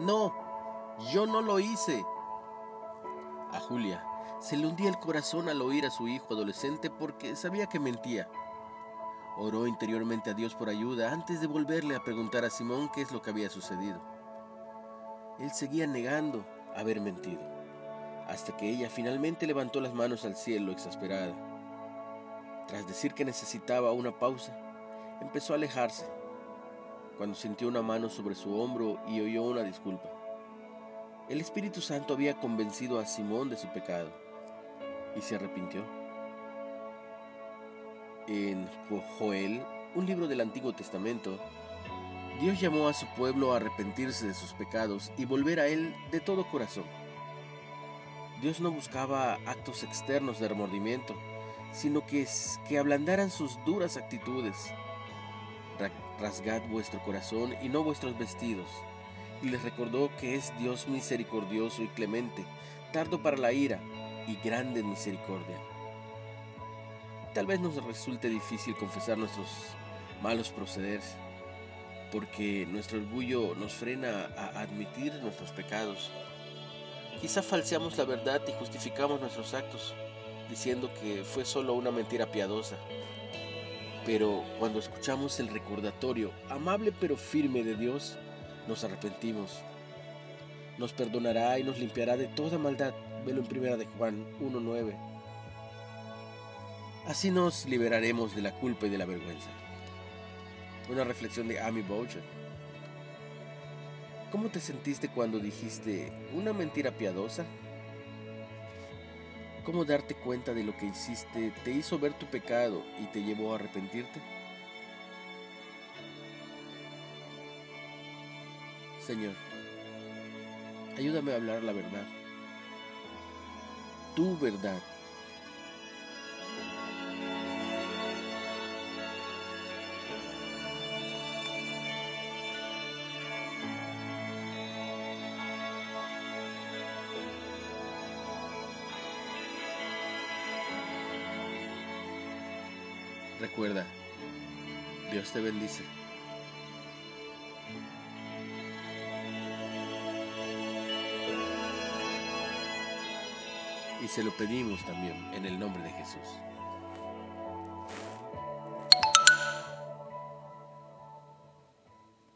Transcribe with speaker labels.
Speaker 1: No, yo no lo hice. A Julia se le hundía el corazón al oír a su hijo adolescente porque sabía que mentía. Oró interiormente a Dios por ayuda antes de volverle a preguntar a Simón qué es lo que había sucedido. Él seguía negando haber mentido, hasta que ella finalmente levantó las manos al cielo exasperada. Tras decir que necesitaba una pausa, empezó a alejarse, cuando sintió una mano sobre su hombro y oyó una disculpa. El Espíritu Santo había convencido a Simón de su pecado y se arrepintió. En Joel, un libro del Antiguo Testamento, Dios llamó a su pueblo a arrepentirse de sus pecados y volver a Él de todo corazón. Dios no buscaba actos externos de remordimiento, sino que, que ablandaran sus duras actitudes. Rasgad vuestro corazón y no vuestros vestidos y les recordó que es Dios misericordioso y clemente, tardo para la ira y grande en misericordia. Tal vez nos resulte difícil confesar nuestros malos procederes, porque nuestro orgullo nos frena a admitir nuestros pecados. Quizá falseamos la verdad y justificamos nuestros actos, diciendo que fue solo una mentira piadosa. Pero cuando escuchamos el recordatorio amable pero firme de Dios, nos arrepentimos. Nos perdonará y nos limpiará de toda maldad. Velo en primera de Juan 1.9. Así nos liberaremos de la culpa y de la vergüenza. Una reflexión de Amy Boucher. ¿Cómo te sentiste cuando dijiste una mentira piadosa? ¿Cómo darte cuenta de lo que hiciste te hizo ver tu pecado y te llevó a arrepentirte? Señor, ayúdame a hablar la verdad, tu verdad. Recuerda, Dios te bendice. y se lo pedimos también en el nombre de Jesús.